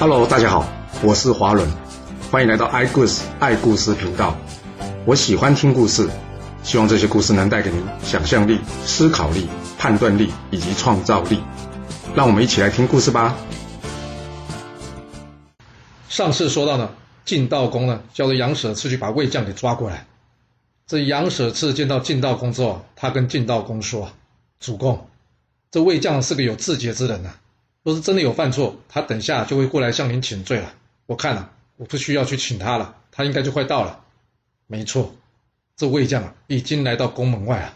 Hello，大家好，我是华伦，欢迎来到爱故事爱故事频道。我喜欢听故事，希望这些故事能带给您想象力、思考力、判断力以及创造力。让我们一起来听故事吧。上次说到呢，晋道公呢叫做杨舍次去把魏将给抓过来。这杨舍次见到晋道公之后，他跟晋道公说：“主公，这魏将是个有自节之人呐，若是真的有犯错，他等下就会过来向您请罪了。我看啊，我不需要去请他了，他应该就快到了。”没错，这魏将啊已经来到宫门外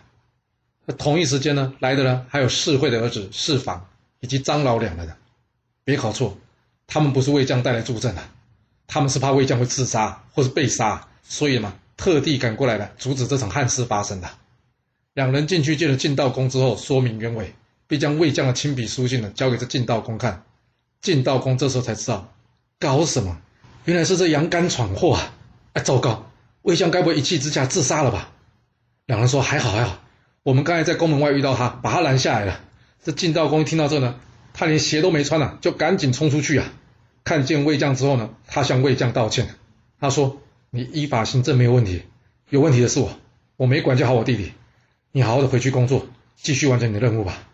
了。同一时间呢，来的呢还有世会的儿子世房以及张老两个人。别搞错，他们不是魏将带来助阵的，他们是怕魏将会自杀或是被杀，所以嘛。特地赶过来了，阻止这场憾事发生的。两人进去见了进道宫之后，说明原委，并将魏将的亲笔书信呢交给这晋道公看。晋道公这时候才知道，搞什么？原来是这杨干闯祸啊！哎，糟糕，魏将该不会一气之下自杀了吧？两人说还好还好，我们刚才在宫门外遇到他，把他拦下来了。这晋道公一听到这呢，他连鞋都没穿呢，就赶紧冲出去啊！看见魏将之后呢，他向魏将道歉，他说。你依法行政没有问题，有问题的是我，我没管教好我弟弟。你好好的回去工作，继续完成你的任务吧。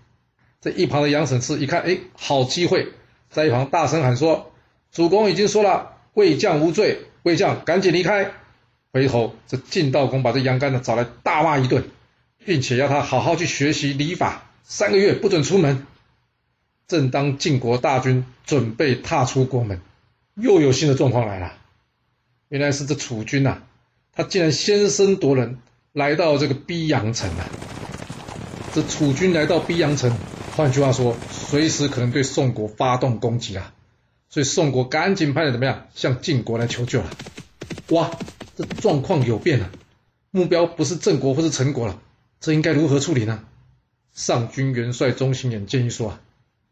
这一旁的杨审次一看，哎，好机会，在一旁大声喊说：“主公已经说了，魏将无罪，魏将赶紧离开。”回头这晋道公把这杨干呢找来大骂一顿，并且要他好好去学习礼法，三个月不准出门。正当晋国大军准备踏出国门，又有新的状况来了。原来是这楚军呐，他竟然先声夺人，来到这个逼阳城啊！这楚军来到逼阳城，换句话说，随时可能对宋国发动攻击啊！所以宋国赶紧派人怎么样，向晋国来求救了。哇，这状况有变了，目标不是郑国或是陈国了，这应该如何处理呢？上军元帅钟行远建议说啊，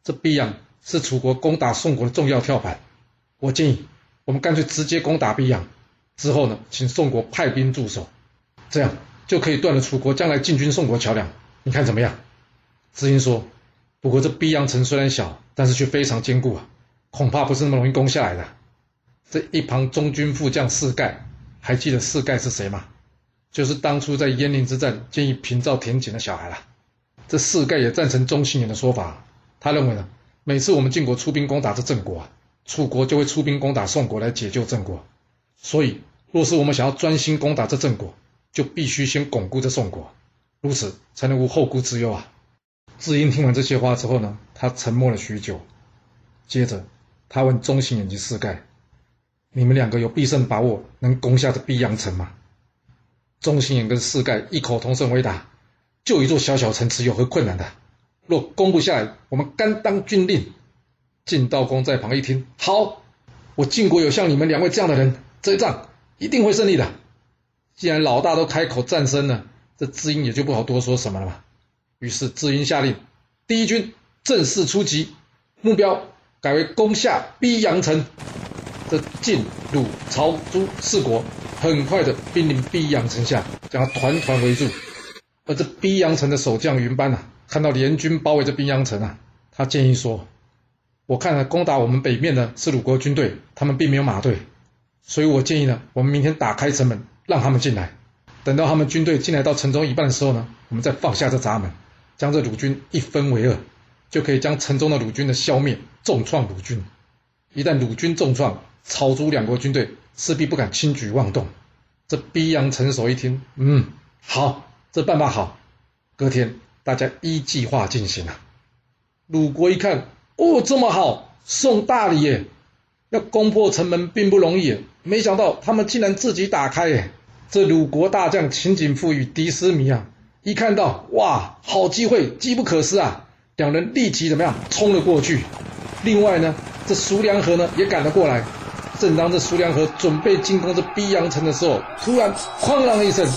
这逼阳是楚国攻打宋国的重要跳板，我建议。我们干脆直接攻打逼阳，之后呢，请宋国派兵驻守，这样就可以断了楚国将来进军宋国桥梁。你看怎么样？知音说：“不过这逼阳城虽然小，但是却非常坚固啊，恐怕不是那么容易攻下来的。”这一旁中军副将四盖，还记得四盖是谁吗？就是当初在鄢陵之战建议平赵田井的小孩了。这四盖也赞成钟信远的说法，他认为呢，每次我们晋国出兵攻打这郑国啊。楚国就会出兵攻打宋国来解救郑国，所以若是我们想要专心攻打这郑国，就必须先巩固这宋国，如此才能无后顾之忧啊！智英听完这些话之后呢，他沉默了许久，接着他问中行眼及四盖：“你们两个有必胜把握能攻下这碧阳城吗？”中行眼跟四盖异口同声回答：“就一座小小城池，有何困难的？若攻不下来，我们甘当军令。”晋道公在旁一听，好，我晋国有像你们两位这样的人，这一仗一定会胜利的。既然老大都开口战胜了，这知音也就不好多说什么了嘛。于是知音下令，第一军正式出击，目标改为攻下逼阳城。这晋、鲁、曹、朱四国很快的兵临逼阳城下，将他团团围住。而这逼阳城的守将云班呐，看到联军包围着逼阳城啊，他建议说。我看了攻打我们北面的是鲁国军队，他们并没有马队，所以我建议呢，我们明天打开城门，让他们进来。等到他们军队进来到城中一半的时候呢，我们再放下这闸门，将这鲁军一分为二，就可以将城中的鲁军的消灭，重创鲁军。一旦鲁军重创，曹朱两国军队势必不敢轻举妄动。这逼阳城守一听，嗯，好，这办法好。隔天大家依计划进行啊。鲁国一看。哦，这么好，送大礼耶！要攻破城门并不容易，没想到他们竟然自己打开耶！这鲁国大将秦景父与狄思弥啊，一看到哇，好机会，机不可失啊！两人立即怎么样，冲了过去。另外呢，这苏良和呢也赶了过来。正当这苏良和准备进攻这逼阳城的时候，突然哐啷一声，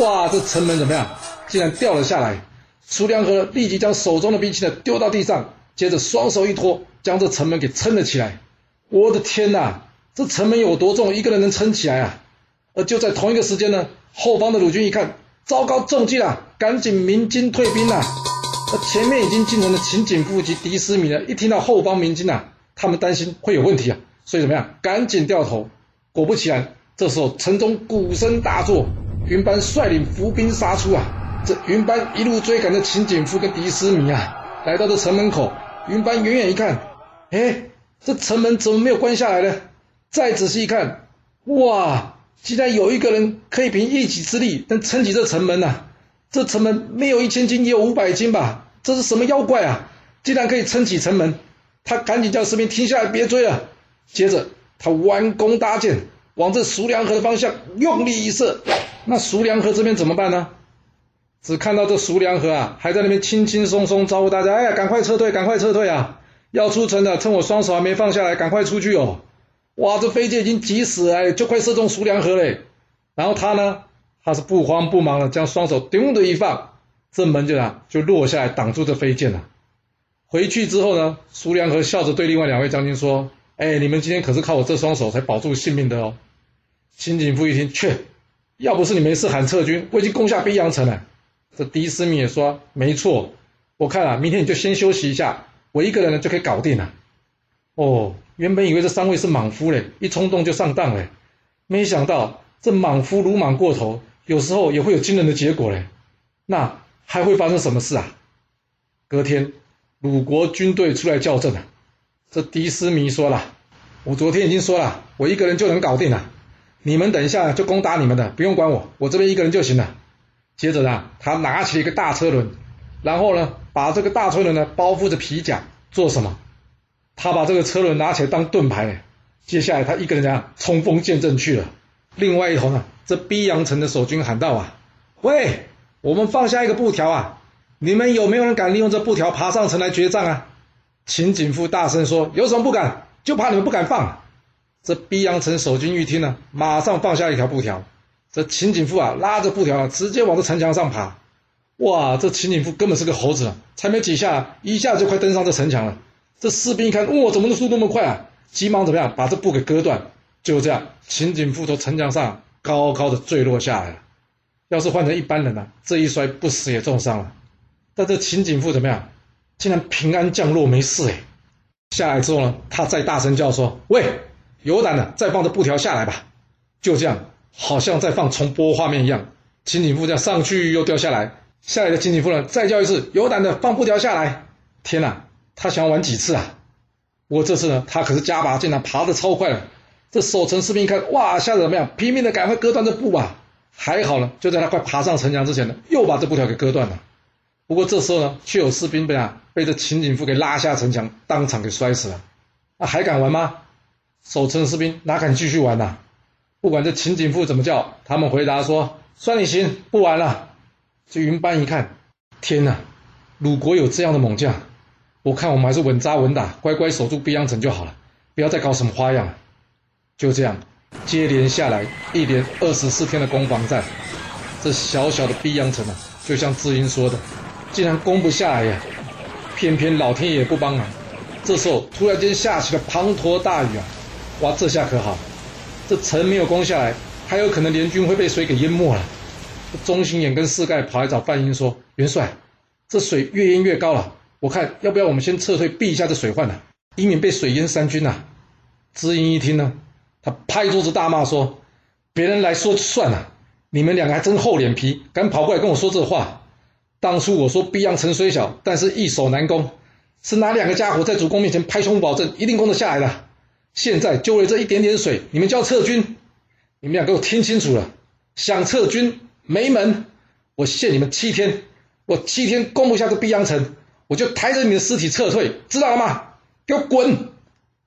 哇，这城门怎么样，竟然掉了下来！苏良和立即将手中的兵器呢丢到地上。接着双手一托，将这城门给撑了起来。我的天哪，这城门有多重，一个人能撑起来啊？而就在同一个时间呢，后方的鲁军一看，糟糕，中计了，赶紧鸣金退兵呐！那前面已经进城的秦景富及狄思米呢，一听到后方鸣金呐，他们担心会有问题啊，所以怎么样？赶紧掉头。果不其然，这时候城中鼓声大作，云班率领伏兵杀出啊！这云班一路追赶着秦景夫跟狄思迷啊，来到这城门口，云班远远一看，哎，这城门怎么没有关下来呢？再仔细一看，哇，竟然有一个人可以凭一己之力能撑起这城门呐！这城门没有一千斤也有五百斤吧？这是什么妖怪啊？竟然可以撑起城门！他赶紧叫士兵停下来，别追了。接着他弯弓搭箭，往这熟良河的方向用力一射。那熟良河这边怎么办呢？只看到这熟良河啊，还在那边轻轻松松招呼大家：“哎呀，赶快撤退，赶快撤退啊！要出城的，趁我双手还没放下来，赶快出去哦！”哇，这飞机已经急死了，就快射中苏良河嘞。然后他呢，他是不慌不忙的将双手咚的一放，这门就啊就落下来挡住这飞箭了。回去之后呢，苏良河笑着对另外两位将军说：“哎，你们今天可是靠我这双手才保住性命的哦。”秦景夫一听，去，要不是你没事喊撤军，我已经攻下宾阳城了。这狄思明也说：“没错，我看啊，明天你就先休息一下，我一个人呢就可以搞定了。”哦，原本以为这三位是莽夫嘞，一冲动就上当嘞，没想到这莽夫鲁莽过头，有时候也会有惊人的结果嘞。那还会发生什么事啊？隔天。鲁国军队出来校正了，这狄斯弥说了：“我昨天已经说了，我一个人就能搞定了，你们等一下就攻打你们的，不用管我，我这边一个人就行了。”接着呢，他拿起一个大车轮，然后呢，把这个大车轮呢包覆着皮甲，做什么？他把这个车轮拿起来当盾牌。接下来他一个人这样冲锋陷阵去了。另外一头呢，这逼阳城的守军喊道：“啊，喂，我们放下一个布条啊！”你们有没有人敢利用这布条爬上城来决战啊？秦景富大声说：“有什么不敢？就怕你们不敢放。”这逼阳城守军一听呢，马上放下一条布条。这秦景富啊，拉着布条啊，直接往这城墙上爬。哇，这秦景富根本是个猴子啊！才没几下，一下就快登上这城墙了。这士兵一看，哇，怎么能速度那么快啊？急忙怎么样，把这布给割断。就这样，秦景夫从城墙上高高的坠落下来了。要是换成一般人呢，这一摔不死也重伤了。但这秦景富怎么样？竟然平安降落，没事哎！下来之后呢，他再大声叫说：“喂，有胆的再放这布条下来吧！”就这样，好像在放重播画面一样。秦景富这样上去又掉下来，下来的秦景富呢再叫一次：“有胆的放布条下来！”天哪，他想要玩几次啊？不过这次呢，他可是加把劲啊，爬得超快了。这守城士兵一看，哇，吓得怎么样？拼命的赶快割断这布啊！还好呢，就在他快爬上城墙之前呢，又把这布条给割断了。不过这时候呢，却有士兵被啊被这秦景夫给拉下城墙，当场给摔死了。那还敢玩吗？守城士兵哪敢继续玩呐？不管这秦景富怎么叫，他们回答说：“算你行，不玩了。”这云班一看，天哪，鲁国有这样的猛将，我看我们还是稳扎稳打，乖乖守住碧阳城就好了，不要再搞什么花样。就这样，接连下来一连二十四天的攻防战，这小小的碧阳城啊，就像志英说的。竟然攻不下来呀！偏偏老天爷不帮忙。这时候突然间下起了滂沱大雨啊！哇，这下可好，这城没有攻下来，还有可能联军会被水给淹没了。钟心眼跟四盖跑来找范英说：“元帅，这水越淹越高了，我看要不要我们先撤退避一下这水患呢？以免被水淹三军呐。”知音一听呢，他拍桌子大骂说：“别人来说就算了，你们两个还真厚脸皮，敢跑过来跟我说这话！”当初我说碧阳城虽小，但是易守难攻，是哪两个家伙在主公面前拍胸保证一定攻得下来的？现在就为这一点点水，你们就要撤军？你们俩给我听清楚了，想撤军没门！我限你们七天，我七天攻不下这碧阳城，我就抬着你的尸体撤退，知道了吗？给我滚！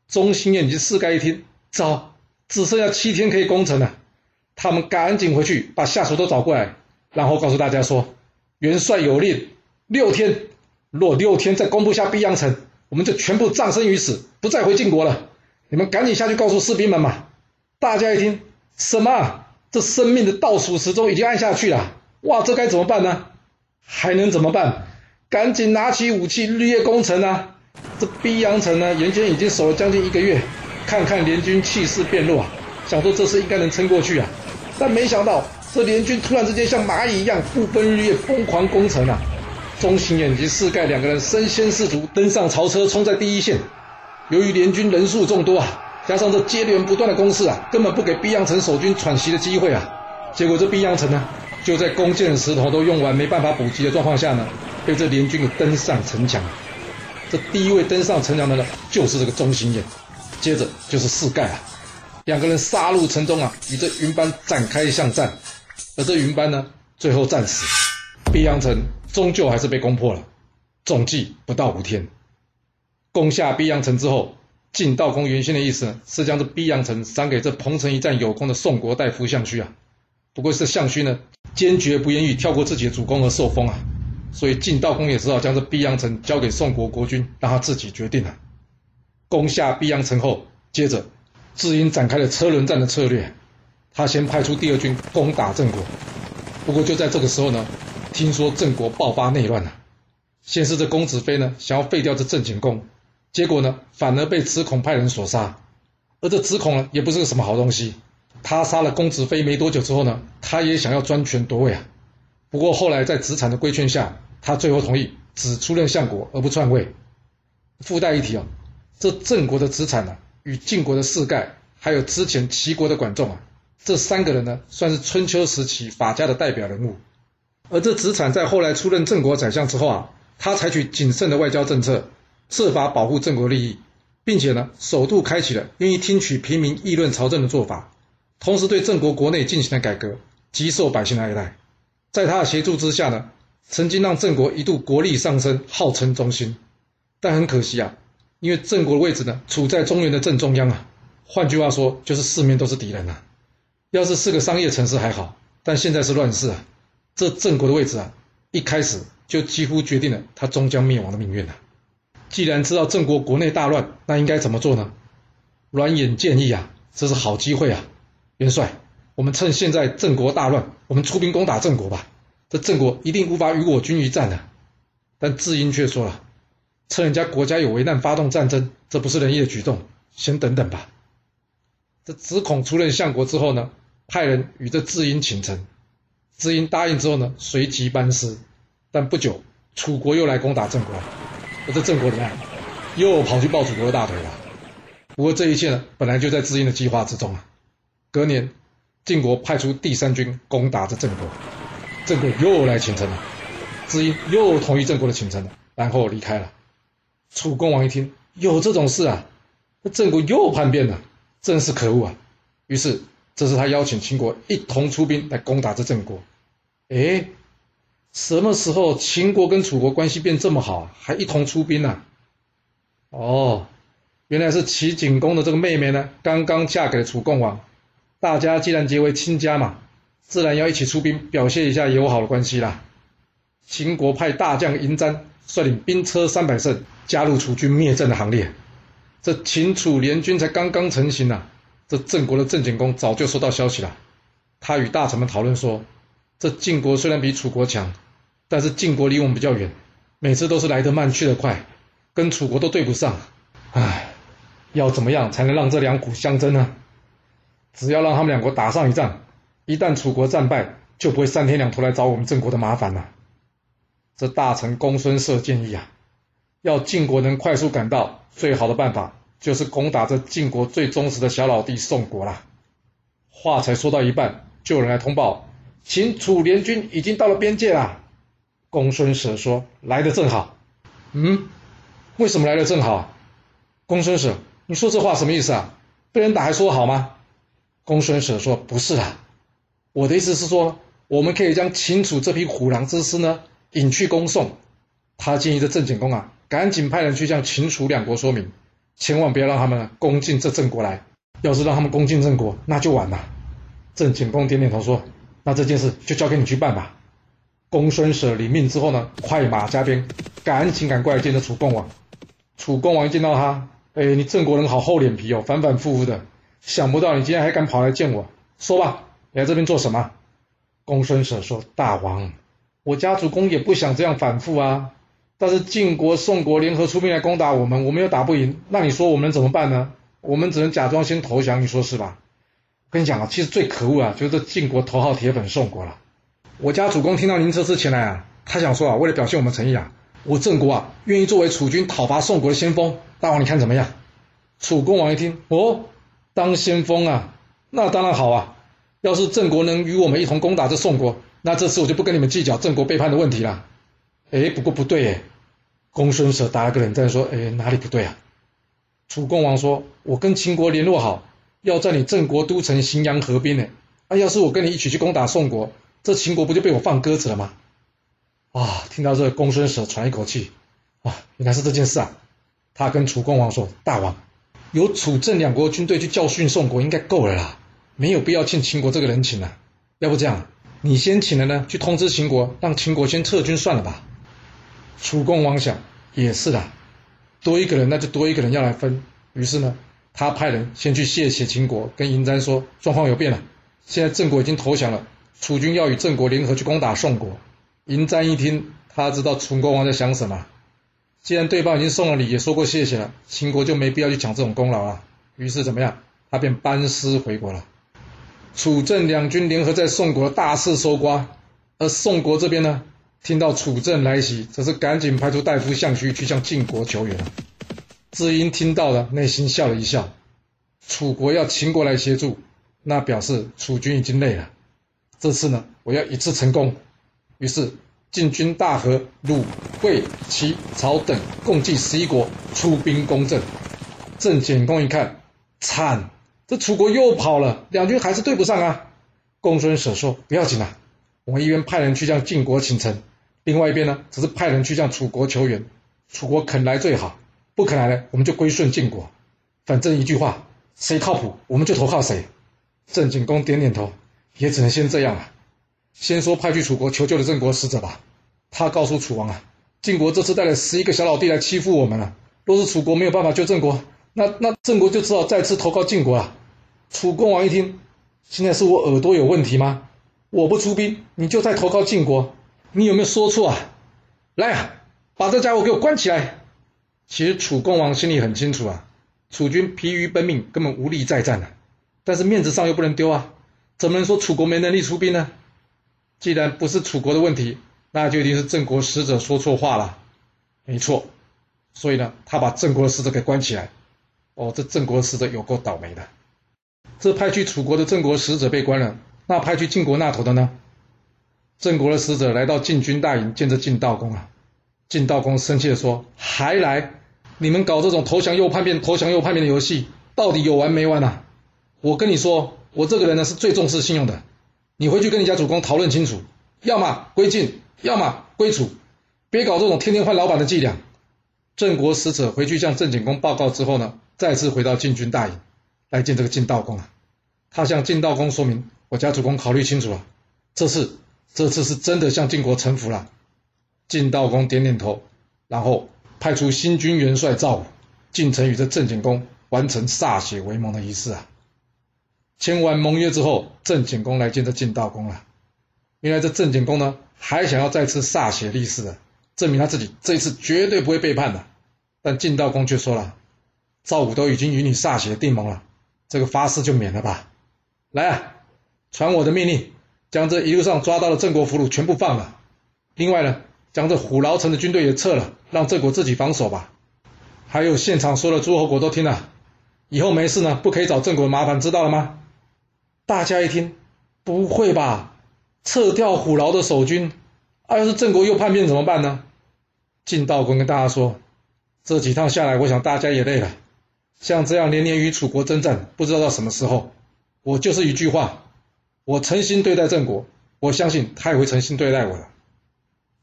中心眼及四盖一听，糟，只剩下七天可以攻城了，他们赶紧回去把下属都找过来，然后告诉大家说。元帅有令，六天，若六天再攻不下碧阳城，我们就全部葬身于此，不再回晋国了。你们赶紧下去告诉士兵们嘛！大家一听，什么？这生命的倒数时钟已经按下去了。哇，这该怎么办呢？还能怎么办？赶紧拿起武器，日夜攻城啊！这碧阳城呢，原先已经守了将近一个月，看看联军气势变弱啊，想说这次应该能撑过去啊，但没想到。这联军突然之间像蚂蚁一样不分日夜疯狂攻城啊！中行眼及四盖两个人身先士卒登上曹车冲在第一线，由于联军人数众多啊，加上这接连不断的攻势啊，根本不给毕阳城守军喘息的机会啊。结果这毕阳城呢，就在弓箭石头都用完没办法补给的状况下呢，被这联军给登上城墙。这第一位登上城墙的呢，就是这个钟心燕，接着就是四盖啊，两个人杀入城中啊，与这云班展开巷战。而这云班呢，最后战死，毕阳城终究还是被攻破了。总计不到五天，攻下毕阳城之后，晋道公原先的意思呢，是将这毕阳城赏给这彭城一战有功的宋国大夫项须啊。不过，这项须呢，坚决不愿意跳过自己的主公而受封啊。所以晋道公也只好将这毕阳城交给宋国国君，让他自己决定了。攻下毕阳城后，接着智英展开了车轮战的策略。他先派出第二军攻打郑国。不过就在这个时候呢，听说郑国爆发内乱了。先是这公子飞呢，想要废掉这郑景公，结果呢，反而被子孔派人所杀。而这子孔呢，也不是个什么好东西。他杀了公子飞没多久之后呢，他也想要专权夺位啊。不过后来在子产的规劝下，他最后同意只出任相国而不篡位。附带一提啊，这郑国的子产呢，与晋国的士盖，还有之前齐国的管仲啊，这三个人呢，算是春秋时期法家的代表人物。而这子产在后来出任郑国宰相之后啊，他采取谨慎的外交政策，设法保护郑国利益，并且呢，首度开启了愿意听取平民议论朝政的做法，同时对郑国国内进行了改革，极受百姓的爱戴。在他的协助之下呢，曾经让郑国一度国力上升，号称中心。但很可惜啊，因为郑国的位置呢，处在中原的正中央啊。换句话说，就是四面都是敌人呐。要是是个商业城市还好，但现在是乱世啊。这郑国的位置啊，一开始就几乎决定了他终将灭亡的命运呐。既然知道郑国国内大乱，那应该怎么做呢？阮衍建议啊，这是好机会啊，元帅。我们趁现在郑国大乱，我们出兵攻打郑国吧。这郑国一定无法与我军一战的。但智英却说了，趁人家国家有危难发动战争，这不是仁义的举动，先等等吧。这子孔出任相国之后呢，派人与这智英请臣。智英答应之后呢，随即班师。但不久，楚国又来攻打郑国，而这郑国怎么样？又跑去抱楚国的大腿了。不过这一切呢，本来就在智英的计划之中啊。隔年。晋国派出第三军攻打这郑国，郑国又来请臣了，知音又同意郑国的请臣了，然后离开了。楚公王一听有这种事啊，那郑国又叛变了，真是可恶啊！于是这是他邀请秦国一同出兵来攻打这郑国。哎，什么时候秦国跟楚国关系变这么好，还一同出兵呢？哦，原来是齐景公的这个妹妹呢，刚刚嫁给了楚共王。大家既然结为亲家嘛，自然要一起出兵，表现一下友好的关系啦。秦国派大将嬴瞻率领兵车三百乘加入楚军灭郑的行列。这秦楚联军才刚刚成型呐，这郑国的郑景公早就收到消息了。他与大臣们讨论说：这晋国虽然比楚国强，但是晋国离我们比较远，每次都是来得慢去得快，跟楚国都对不上。唉，要怎么样才能让这两股相争呢？只要让他们两国打上一仗，一旦楚国战败，就不会三天两头来找我们郑国的麻烦了。这大臣公孙涉建议啊，要晋国能快速赶到，最好的办法就是攻打这晋国最忠实的小老弟宋国了。话才说到一半，就有人来通报，秦楚联军已经到了边界了。公孙舍说：“来的正好。”嗯，为什么来的正好？公孙舍，你说这话什么意思啊？被人打还说好吗？公孙舍说：“不是啦，我的意思是说，我们可以将秦楚这批虎狼之师呢引去攻宋。他建议这郑景公啊，赶紧派人去向秦楚两国说明，千万不要让他们攻进这郑国来。要是让他们攻进郑国，那就完了。”郑景公点点头说：“那这件事就交给你去办吧。”公孙舍领命之后呢，快马加鞭，赶紧赶过来见这楚共王。楚共王一见到他，哎，你郑国人好厚脸皮哦，反反复复的。想不到你今天还敢跑来见我，说吧，你来这边做什么？公孙舍说：“大王，我家主公也不想这样反复啊。但是晋国、宋国联合出兵来攻打我们，我们又打不赢，那你说我们怎么办呢？我们只能假装先投降，你说是吧？跟你讲啊，其实最可恶啊，就是晋国头号铁粉宋国了。我家主公听到您这次前来啊，他想说啊，为了表现我们诚意啊，我郑国啊，愿意作为楚军讨伐宋国的先锋。大王，你看怎么样？”楚公王一听，哦，当先锋啊，那当然好啊。要是郑国能与我们一同攻打这宋国，那这次我就不跟你们计较郑国背叛的问题了。哎，不过不对哎，公孙舍打了个冷战，说，哎，哪里不对啊？楚公王说，我跟秦国联络好，要在你郑国都城荥阳合兵呢。那要是我跟你一起去攻打宋国，这秦国不就被我放鸽子了吗？啊，听到这，公孙舍喘一口气，啊，原来是这件事啊。他跟楚公王说，大王，有楚郑两国军队去教训宋国，应该够了啦。没有必要欠秦国这个人情了，要不这样，你先请人呢去通知秦国，让秦国先撤军算了吧。楚共王想也是的，多一个人那就多一个人要来分。于是呢，他派人先去谢谢秦国，跟嬴簪说状况有变了，现在郑国已经投降了，楚军要与郑国联合去攻打宋国。嬴簪一听，他知道楚公王在想什么，既然对方已经送了礼，也说过谢谢了，秦国就没必要去抢这种功劳了。于是怎么样，他便班师回国了。楚郑两军联合在宋国大肆搜刮，而宋国这边呢，听到楚郑来袭，则是赶紧派出大夫项须去向晋国求援。智英听到了，内心笑了一笑。楚国要秦国来协助，那表示楚军已经累了。这次呢，我要一次成功。于是晋军大和、鲁、魏、齐、曹等共计十一国出兵攻郑。郑简公一看，惨！这楚国又跑了，两军还是对不上啊！公孙舍说：“不要紧啊，我们一边派人去向晋国请城，另外一边呢，只是派人去向楚国求援。楚国肯来最好，不肯来呢，我们就归顺晋国。反正一句话，谁靠谱，我们就投靠谁。”郑景公点点头，也只能先这样了。先说派去楚国求救的郑国使者吧。他告诉楚王啊，晋国这次带了十一个小老弟来欺负我们了。若是楚国没有办法救郑国，那那郑国就只好再次投靠晋国了。楚公王一听，现在是我耳朵有问题吗？我不出兵，你就在投靠晋国，你有没有说错啊？来啊，把这家伙给我关起来！其实楚公王心里很清楚啊，楚军疲于奔命，根本无力再战了。但是面子上又不能丢啊，怎么能说楚国没能力出兵呢？既然不是楚国的问题，那就一定是郑国使者说错话了。没错，所以呢，他把郑国使者给关起来。哦，这郑国使者有够倒霉的。这派去楚国的郑国使者被关了，那派去晋国那头的呢？郑国的使者来到晋军大营，见着晋悼公啊。晋悼公生气的说：“还来？你们搞这种投降又叛变、投降又叛变的游戏，到底有完没完啊？我跟你说，我这个人呢是最重视信用的。你回去跟你家主公讨论清楚，要么归晋，要么归楚，别搞这种天天换老板的伎俩。”郑国使者回去向郑景公报告之后呢？再次回到晋军大营，来见这个晋悼公啊。他向晋悼公说明，我家主公考虑清楚了，这次这次是真的向晋国臣服了。晋悼公点点头，然后派出新军元帅赵武进城与这郑景公完成歃血为盟的仪式啊。签完盟约之后，郑景公来见这晋悼公了。原来这郑景公呢，还想要再次歃血立誓的，证明他自己这一次绝对不会背叛的。但晋悼公却说了。赵武都已经与你歃血定盟了，这个发誓就免了吧。来啊，传我的命令，将这一路上抓到的郑国俘虏全部放了。另外呢，将这虎牢城的军队也撤了，让郑国自己防守吧。还有现场所有的诸侯国都听了，以后没事呢，不可以找郑国麻烦，知道了吗？大家一听，不会吧？撤掉虎牢的守军，要是郑国又叛变怎么办呢？晋道公跟大家说，这几趟下来，我想大家也累了。像这样年年与楚国征战，不知道到什么时候。我就是一句话，我诚心对待郑国，我相信他也会诚心对待我的。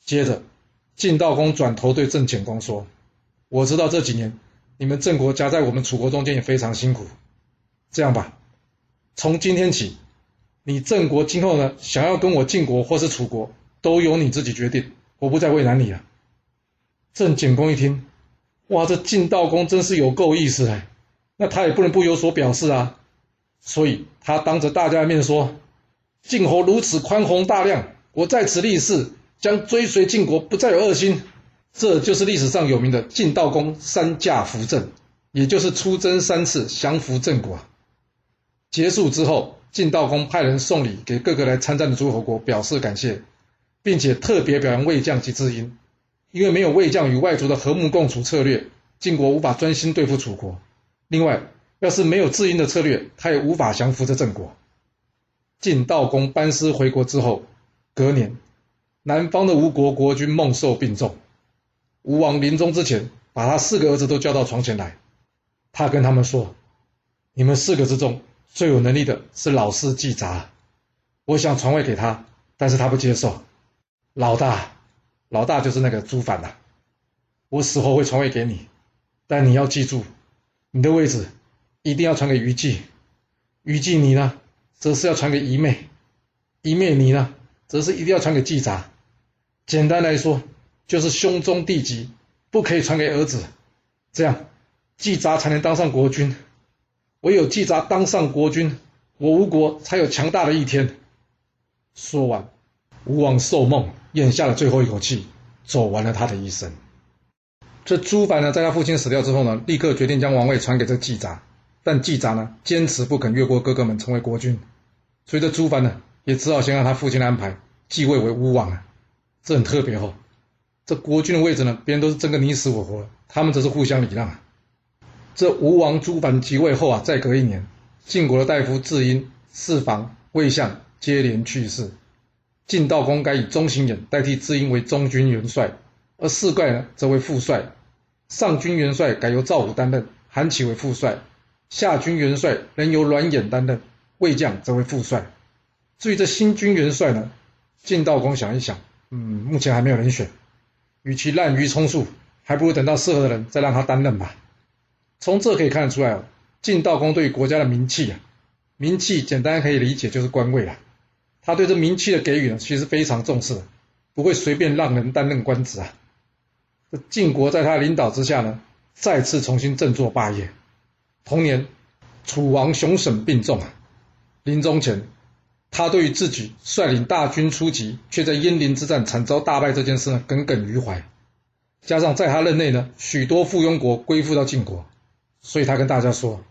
接着，晋道公转头对郑简公说：“我知道这几年你们郑国夹在我们楚国中间也非常辛苦。这样吧，从今天起，你郑国今后呢，想要跟我晋国或是楚国，都由你自己决定，我不再为难你了。”郑简公一听，哇，这晋悼公真是有够意思哎。那他也不能不有所表示啊，所以他当着大家的面说：“晋侯如此宽宏大量，我在此立誓，将追随晋国，不再有恶心。”这就是历史上有名的晋悼公三驾扶郑，也就是出征三次，降服郑国。结束之后，晋悼公派人送礼给各个来参战的诸侯国，表示感谢，并且特别表扬魏将及智英，因为没有魏将与外族的和睦共处策略，晋国无法专心对付楚国。另外，要是没有智英的策略，他也无法降服这郑国。晋悼公班师回国之后，隔年，南方的吴国国君孟寿病重，吴王临终之前，把他四个儿子都叫到床前来，他跟他们说：“你们四个之中最有能力的是老师季札，我想传位给他，但是他不接受。老大，老大就是那个朱反呐，我死后会传位给你，但你要记住，你的位置一定要传给虞姬，虞姬你呢？”则是要传给姨妹，姨妹你呢，则是一定要传给季札。简单来说，就是兄终弟及，不可以传给儿子，这样季札才能当上国君。唯有季札当上国君，我吴国才有强大的一天。说完，吴王寿梦咽下了最后一口气，走完了他的一生。这朱凡呢，在他父亲死掉之后呢，立刻决定将王位传给这季札。但季札呢，坚持不肯越过哥哥们成为国君，所以这朱凡呢，也只好先让他父亲的安排继位为吴王啊。这很特别哦，这国君的位置呢，别人都是争个你死我活，他们则是互相礼让啊。这吴王朱凡即位后啊，再隔一年，晋国的大夫智英、四房、魏相接连去世，晋悼公改以中行衍代替智英为中军元帅，而四怪呢，则为副帅，上军元帅改由赵武担任，韩起为副帅。下军元帅仍由栾衍担任，魏将则为副帅。至于这新军元帅呢？晋悼公想一想，嗯，目前还没有人选，与其滥竽充数，还不如等到适合的人再让他担任吧。从这可以看得出来哦，晋悼公对于国家的名气啊，名气简单可以理解就是官位了。他对这名气的给予呢，其实非常重视，不会随便让人担任官职啊。这晋国在他领导之下呢，再次重新振作霸业。同年，楚王熊审病重啊，临终前，他对于自己率领大军出击，却在鄢陵之战惨遭大败这件事呢，耿耿于怀。加上在他任内呢，许多附庸国归附到晋国，所以他跟大家说：“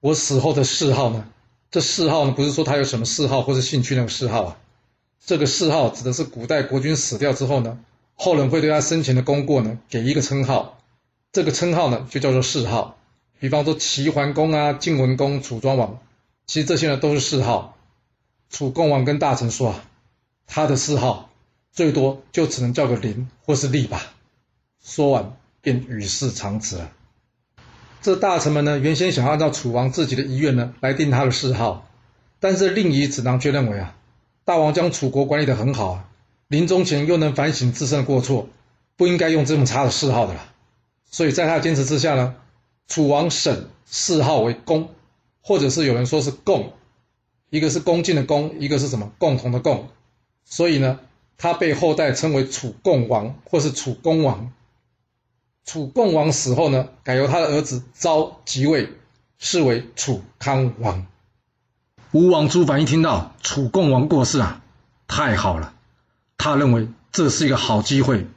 我死后的谥号呢？这谥号呢，不是说他有什么嗜好或者兴趣那个谥号啊，这个谥号指的是古代国君死掉之后呢，后人会对他生前的功过呢，给一个称号，这个称号呢，就叫做谥号。”比方说齐桓公啊、晋文公、楚庄王，其实这些呢都是谥号。楚共王跟大臣说啊，他的谥号最多就只能叫个林或是厉吧。说完便与世长辞了。这大臣们呢，原先想按照楚王自己的遗愿呢来定他的谥号，但是令尹子囊却认为啊，大王将楚国管理得很好啊，临终前又能反省自身的过错，不应该用这么差的谥号的了。所以在他的坚持之下呢。楚王审谥号为公，或者是有人说是共，一个是恭敬的恭，一个是什么共同的共，所以呢，他被后代称为楚共王或是楚公王。楚共王死后呢，改由他的儿子昭即位，是为楚康王。吴王朱凡一听到楚共王过世啊，太好了，他认为这是一个好机会，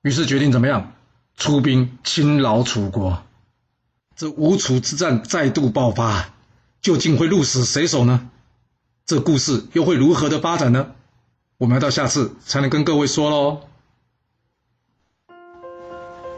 于是决定怎么样，出兵侵扰楚国。这吴楚之战再度爆发，究竟会鹿死谁手呢？这故事又会如何的发展呢？我们要到下次才能跟各位说喽。